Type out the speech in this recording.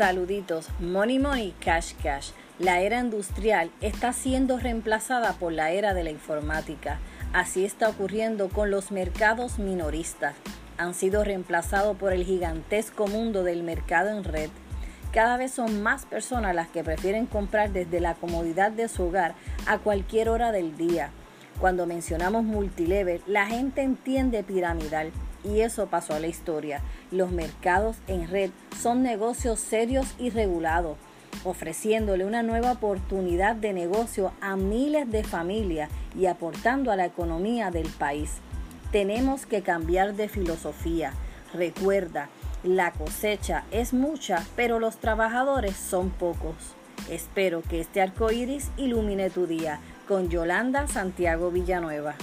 Saluditos, Money Money, Cash Cash. La era industrial está siendo reemplazada por la era de la informática. Así está ocurriendo con los mercados minoristas. Han sido reemplazados por el gigantesco mundo del mercado en red. Cada vez son más personas las que prefieren comprar desde la comodidad de su hogar a cualquier hora del día. Cuando mencionamos multilevel, la gente entiende piramidal y eso pasó a la historia. Los mercados en red son negocios serios y regulados, ofreciéndole una nueva oportunidad de negocio a miles de familias y aportando a la economía del país. Tenemos que cambiar de filosofía. Recuerda, la cosecha es mucha, pero los trabajadores son pocos. Espero que este arco iris ilumine tu día. Con Yolanda Santiago Villanueva.